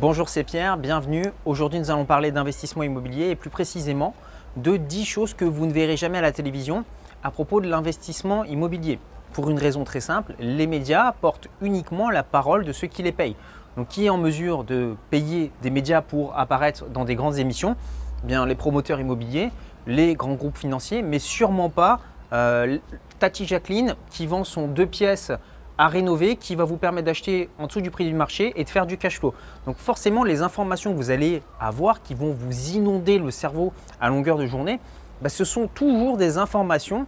Bonjour, c'est Pierre, bienvenue. Aujourd'hui, nous allons parler d'investissement immobilier et plus précisément de 10 choses que vous ne verrez jamais à la télévision à propos de l'investissement immobilier. Pour une raison très simple, les médias portent uniquement la parole de ceux qui les payent. Donc, qui est en mesure de payer des médias pour apparaître dans des grandes émissions? Eh Bien, les promoteurs immobiliers, les grands groupes financiers, mais sûrement pas euh, Tati Jacqueline qui vend son deux pièces à rénover qui va vous permettre d'acheter en dessous du prix du marché et de faire du cash flow. Donc forcément, les informations que vous allez avoir qui vont vous inonder le cerveau à longueur de journée, bah, ce sont toujours des informations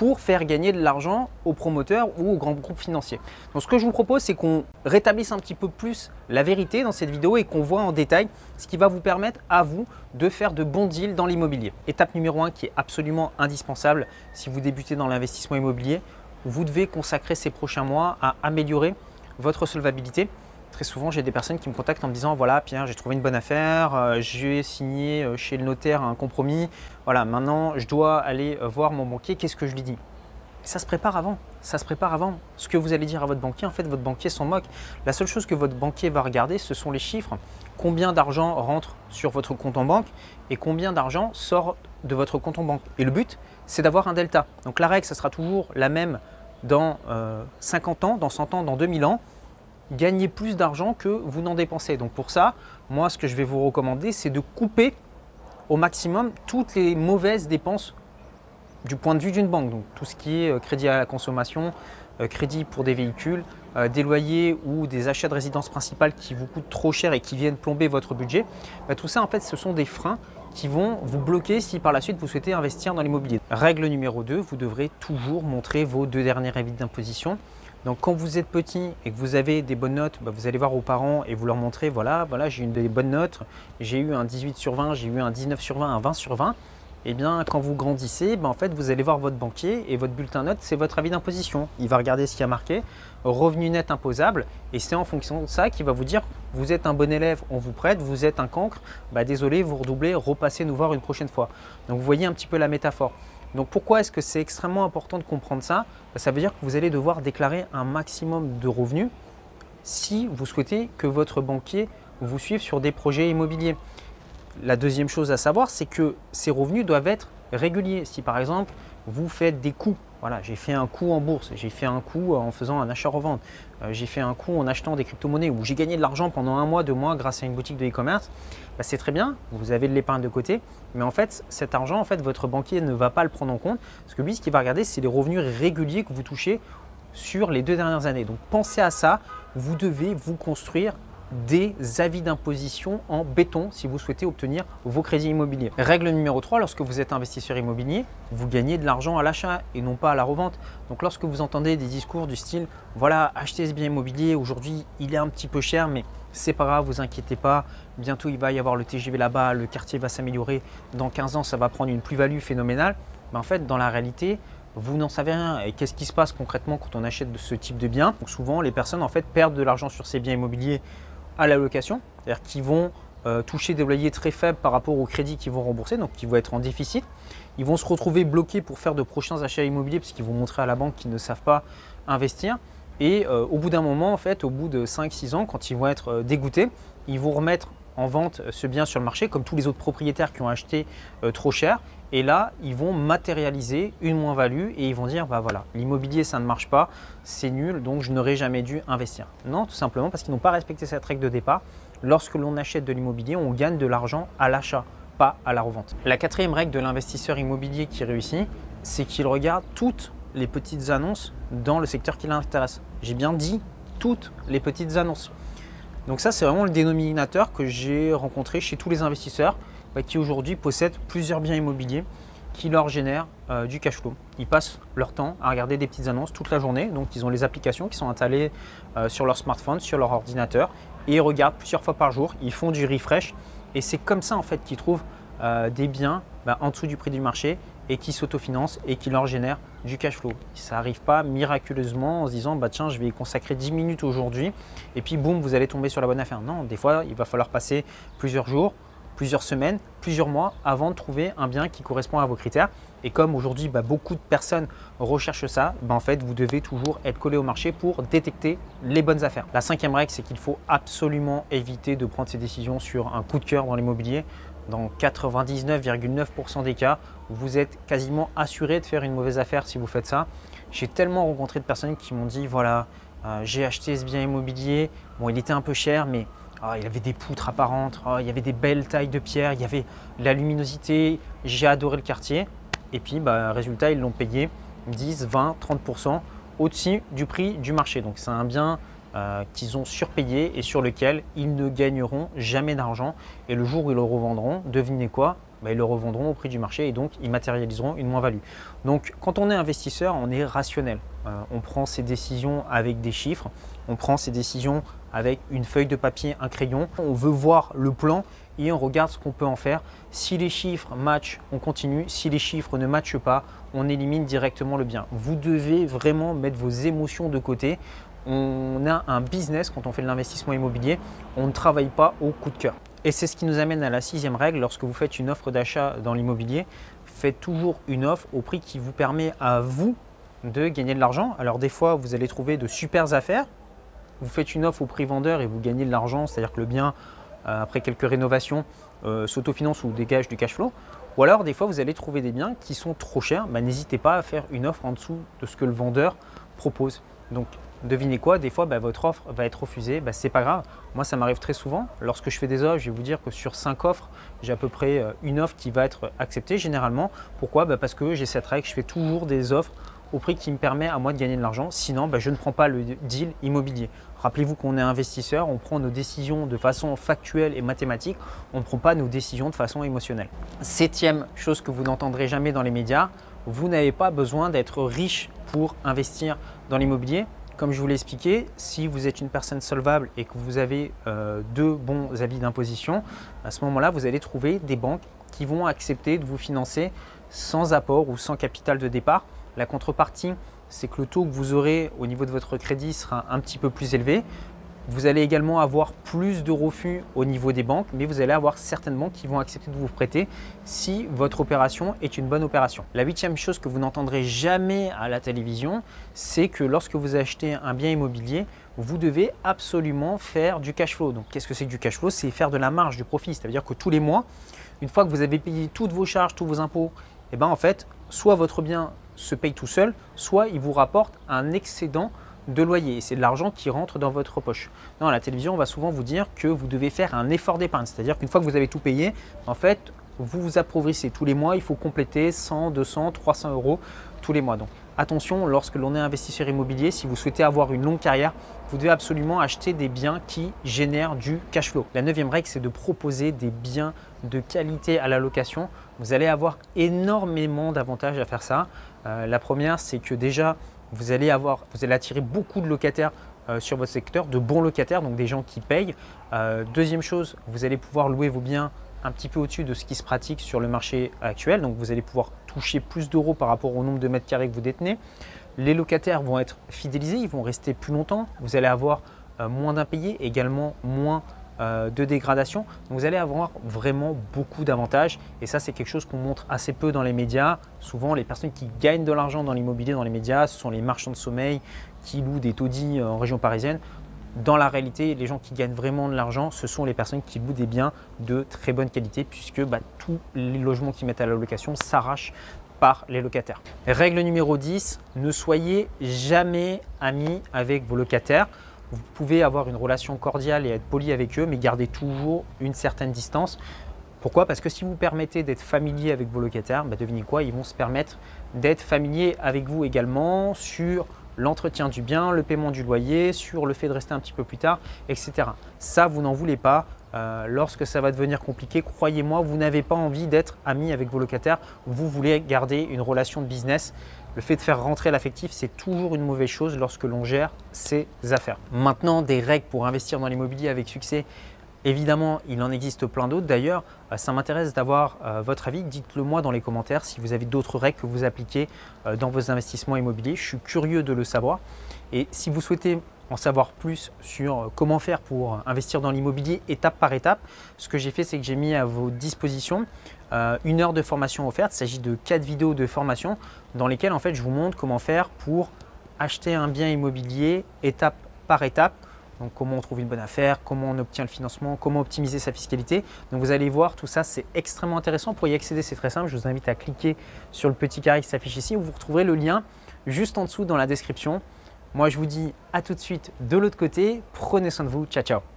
pour faire gagner de l'argent aux promoteurs ou aux grands groupes financiers. Donc ce que je vous propose, c'est qu'on rétablisse un petit peu plus la vérité dans cette vidéo et qu'on voit en détail ce qui va vous permettre à vous de faire de bons deals dans l'immobilier. Étape numéro 1 qui est absolument indispensable si vous débutez dans l'investissement immobilier, vous devez consacrer ces prochains mois à améliorer votre solvabilité. Très souvent, j'ai des personnes qui me contactent en me disant voilà, Pierre, j'ai trouvé une bonne affaire, euh, j'ai signé euh, chez le notaire un compromis. Voilà, maintenant, je dois aller euh, voir mon banquier. Qu'est-ce que je lui dis? Ça se prépare avant. Ça se prépare avant. Ce que vous allez dire à votre banquier, en fait, votre banquier s'en moque. La seule chose que votre banquier va regarder, ce sont les chiffres. Combien d'argent rentre sur votre compte en banque et combien d'argent sort de votre compte en banque. Et le but, c'est d'avoir un delta. Donc la règle, ça sera toujours la même dans 50 ans, dans 100 ans, dans 2000 ans gagner plus d'argent que vous n'en dépensez. Donc pour ça, moi ce que je vais vous recommander, c'est de couper au maximum toutes les mauvaises dépenses du point de vue d'une banque. Donc tout ce qui est euh, crédit à la consommation, euh, crédit pour des véhicules, euh, des loyers ou des achats de résidence principale qui vous coûtent trop cher et qui viennent plomber votre budget, bah, tout ça en fait ce sont des freins qui vont vous bloquer si par la suite vous souhaitez investir dans l'immobilier. Règle numéro 2, vous devrez toujours montrer vos deux dernières évites d'imposition. Donc quand vous êtes petit et que vous avez des bonnes notes, bah, vous allez voir vos parents et vous leur montrer, voilà, voilà j'ai eu des bonnes notes, j'ai eu un 18 sur 20, j'ai eu un 19 sur 20, un 20 sur 20. Eh bien quand vous grandissez, bah, en fait vous allez voir votre banquier et votre bulletin note, c'est votre avis d'imposition. Il va regarder ce qui a marqué, revenu net imposable, et c'est en fonction de ça qu'il va vous dire, vous êtes un bon élève, on vous prête, vous êtes un cancre, bah, désolé, vous redoublez, repassez nous voir une prochaine fois. Donc vous voyez un petit peu la métaphore. Donc pourquoi est-ce que c'est extrêmement important de comprendre ça? Bah, Ça veut dire que vous allez devoir déclarer un maximum de revenus si vous souhaitez que votre banquier vous suive sur des projets immobiliers. La deuxième chose à savoir, c'est que ces revenus doivent être réguliers. Si par exemple, vous faites des coûts voilà, j'ai fait un coup en bourse, j'ai fait un coup en faisant un achat-revente, euh, j'ai fait un coup en achetant des crypto-monnaies où j'ai gagné de l'argent pendant un mois, deux mois grâce à une boutique de e-commerce. Bah, c'est très bien, vous avez de l'épargne de côté, mais en fait, cet argent, en fait, votre banquier ne va pas le prendre en compte parce que lui, ce qu'il va regarder, c'est les revenus réguliers que vous touchez sur les deux dernières années. Donc pensez à ça, vous devez vous construire des avis d'imposition en béton si vous souhaitez obtenir vos crédits immobiliers. Règle numéro 3, lorsque vous êtes investisseur immobilier, vous gagnez de l'argent à l'achat et non pas à la revente. Donc lorsque vous entendez des discours du style voilà, achetez ce bien immobilier, aujourd'hui il est un petit peu cher mais c'est pas grave, vous inquiétez pas, bientôt il va y avoir le TGV là-bas, le quartier va s'améliorer, dans 15 ans ça va prendre une plus-value phénoménale. Mais en fait, dans la réalité, vous n'en savez rien. Et qu'est-ce qui se passe concrètement quand on achète ce type de bien? Souvent, les personnes en fait perdent de l'argent sur ces biens immobiliers à la location, c'est-à-dire qu'ils vont euh, toucher des loyers très faibles par rapport au crédit qu'ils vont rembourser, donc qui vont être en déficit. Ils vont se retrouver bloqués pour faire de prochains achats immobiliers parce qu'ils vont montrer à la banque qu'ils ne savent pas investir. Et euh, au bout d'un moment, en fait, au bout de 5-6 ans, quand ils vont être euh, dégoûtés, ils vont remettre en vente ce bien sur le marché, comme tous les autres propriétaires qui ont acheté trop cher. Et là, ils vont matérialiser une moins-value et ils vont dire, bah voilà, l'immobilier, ça ne marche pas, c'est nul, donc je n'aurais jamais dû investir. Non, tout simplement parce qu'ils n'ont pas respecté cette règle de départ. Lorsque l'on achète de l'immobilier, on gagne de l'argent à l'achat, pas à la revente. La quatrième règle de l'investisseur immobilier qui réussit, c'est qu'il regarde toutes les petites annonces dans le secteur qui l'intéresse. J'ai bien dit toutes les petites annonces. Donc ça, c'est vraiment le dénominateur que j'ai rencontré chez tous les investisseurs. Bah, qui aujourd'hui possèdent plusieurs biens immobiliers qui leur génèrent euh, du cash flow. Ils passent leur temps à regarder des petites annonces toute la journée, donc ils ont les applications qui sont installées euh, sur leur smartphone, sur leur ordinateur, et ils regardent plusieurs fois par jour, ils font du refresh, et c'est comme ça en fait qu'ils trouvent euh, des biens bah, en dessous du prix du marché et qui s'autofinancent et qui leur génèrent du cash flow. Ça n'arrive pas miraculeusement en se disant bah tiens je vais y consacrer 10 minutes aujourd'hui et puis boum vous allez tomber sur la bonne affaire. Non, des fois il va falloir passer plusieurs jours, plusieurs semaines, plusieurs mois avant de trouver un bien qui correspond à vos critères. Et comme aujourd'hui, bah, beaucoup de personnes recherchent ça, bah, en fait, vous devez toujours être collé au marché pour détecter les bonnes affaires. La cinquième règle, c'est qu'il faut absolument éviter de prendre ses décisions sur un coup de cœur dans l'immobilier. Dans 99,9% des cas, vous êtes quasiment assuré de faire une mauvaise affaire si vous faites ça. J'ai tellement rencontré de personnes qui m'ont dit voilà, euh, j'ai acheté ce bien immobilier, bon, il était un peu cher, mais ah, il avait des poutres apparentes, ah, il y avait des belles tailles de pierre, il y avait la luminosité, j'ai adoré le quartier. Et puis, bah, résultat, ils l'ont payé 10, 20, 30% au-dessus du prix du marché. Donc, c'est un bien euh, qu'ils ont surpayé et sur lequel ils ne gagneront jamais d'argent. Et le jour où ils le revendront, devinez quoi? Ils le revendront au prix du marché et donc ils matérialiseront une moins-value. Donc, quand on est investisseur, on est rationnel. Euh, on prend ses décisions avec des chiffres, on prend ses décisions avec une feuille de papier, un crayon. On veut voir le plan et on regarde ce qu'on peut en faire. Si les chiffres matchent, on continue. Si les chiffres ne matchent pas, on élimine directement le bien. Vous devez vraiment mettre vos émotions de côté. On a un business quand on fait de l'investissement immobilier. On ne travaille pas au coup de cœur. Et c'est ce qui nous amène à la sixième règle. Lorsque vous faites une offre d'achat dans l'immobilier, faites toujours une offre au prix qui vous permet à vous de gagner de l'argent. Alors des fois, vous allez trouver de super affaires. Vous faites une offre au prix vendeur et vous gagnez de l'argent, c'est-à-dire que le bien euh, après quelques rénovations, euh, s'autofinance ou dégage du cash flow. Ou alors, des fois, vous allez trouver des biens qui sont trop chers. Bah, n'hésitez pas à faire une offre en dessous de ce que le vendeur propose. Donc, devinez quoi Des fois, bah, votre offre va être refusée. Bah, c'est pas grave. Moi, ça m'arrive très souvent. Lorsque je fais des offres, je vais vous dire que sur 5 offres, j'ai à peu près euh, une offre qui va être acceptée généralement. Pourquoi? Bah, Parce que j'ai cette règle, je fais toujours des offres au prix qui me permet à moi de gagner de l'argent. Sinon, je ne prends pas le deal immobilier. Rappelez-vous qu'on est investisseur, on prend nos décisions de façon factuelle et mathématique, on ne prend pas nos décisions de façon émotionnelle. Septième chose que vous n'entendrez jamais dans les médias, vous n'avez pas besoin d'être riche pour investir dans l'immobilier. Comme je vous l'ai expliqué, si vous êtes une personne solvable et que vous avez euh, deux bons avis d'imposition, à ce moment-là, vous allez trouver des banques qui vont accepter de vous financer sans apport ou sans capital de départ. La contrepartie, c'est que le taux que vous aurez au niveau de votre crédit sera un petit peu plus élevé. Vous allez également avoir plus de refus au niveau des banques, mais vous allez avoir certaines banques qui vont accepter de vous prêter si votre opération est une bonne opération. La huitième chose que vous n'entendrez jamais à la télévision, c'est que lorsque vous achetez un bien immobilier, vous devez absolument faire du cash flow. Donc qu'est-ce que c'est que du cash flow? C'est faire de la marge, du profit. C'est-à-dire que tous les mois, une fois que vous avez payé toutes vos charges, tous vos impôts, et eh ben en fait, soit votre bien se paye tout seul, soit il vous rapporte un excédent de loyer. C'est de l'argent qui rentre dans votre poche. Dans à la télévision, on va souvent vous dire que vous devez faire un effort d'épargne. C'est-à-dire qu'une fois que vous avez tout payé, en fait, vous vous appauvrissez tous les mois. Il faut compléter 100, 200, 300 euros tous les mois. Donc attention, lorsque l'on est investisseur immobilier, si vous souhaitez avoir une longue carrière, vous devez absolument acheter des biens qui génèrent du cash flow. La neuvième règle, c'est de proposer des biens de qualité à la location. Vous allez avoir énormément d'avantages à faire ça. Euh, la première, c'est que déjà, vous allez, avoir, attirer beaucoup de locataires euh, sur votre secteur, de bons locataires, donc des gens qui payent. Euh, deuxième chose, vous allez pouvoir louer vos biens un petit peu au-dessus de ce qui se pratique sur le marché actuel. Donc vous allez pouvoir toucher plus d'euros par rapport au nombre de mètres carrés que vous détenez. Les locataires vont être fidélisés, ils vont rester plus longtemps. Vous allez avoir moins d'impayés, également moins euh, de dégradation. vous allez avoir vraiment beaucoup d'avantages et ça c'est quelque chose qu'on montre assez peu dans les médias. Souvent les personnes qui gagnent de l'argent dans l'immobilier dans les médias, ce sont les marchands de sommeil qui louent des taudis euh, en région parisienne. Dans la réalité, les gens qui gagnent vraiment de l'argent, ce sont les personnes qui louent des biens de très bonne qualité puisque bah, tous les logements qui mettent à la location s'arrachent par les locataires. Règle numéro 10, ne soyez jamais amis avec vos locataires. Vous pouvez avoir une relation cordiale et être poli avec eux, mais garder toujours une certaine distance. Pourquoi? Parce que si vous permettez d'être familier avec vos locataires, bah devinez quoi? Ils vont se permettre d'être familiers avec vous également sur l'entretien du bien, le paiement du loyer, sur le fait de rester un petit peu plus tard, etc. Ça, vous n'en voulez pas. Euh, lorsque ça va devenir compliqué, croyez-moi, vous n'avez pas envie d'être ami avec vos locataires. Vous voulez garder une relation de business le fait de faire rentrer l'affectif, c'est toujours une mauvaise chose lorsque l'on gère ses affaires. Maintenant, des règles pour investir dans l'immobilier avec succès, évidemment, il en existe plein d'autres. D'ailleurs, euh, ça m'intéresse d'avoir euh, votre avis. Dites-le moi dans les commentaires si vous avez d'autres règles que vous appliquez euh, dans vos investissements immobiliers. Je suis curieux de le savoir. Et si vous souhaitez en savoir plus sur comment faire pour investir dans l'immobilier étape par étape, ce que j'ai fait, c'est que j'ai mis à vos dispositions euh, une heure de formation offerte. Il s'agit de quatre vidéos de formation dans lesquelles en fait, je vous montre comment faire pour acheter un bien immobilier étape par étape. Donc comment on trouve une bonne affaire, comment on obtient le financement, comment optimiser sa fiscalité. Donc vous allez voir, tout ça c'est extrêmement intéressant. Pour y accéder, c'est très simple. Je vous invite à cliquer sur le petit carré qui s'affiche ici vous retrouverez le lien juste en dessous dans la description. Moi, je vous dis à tout de suite de l'autre côté. Prenez soin de vous. Ciao, ciao.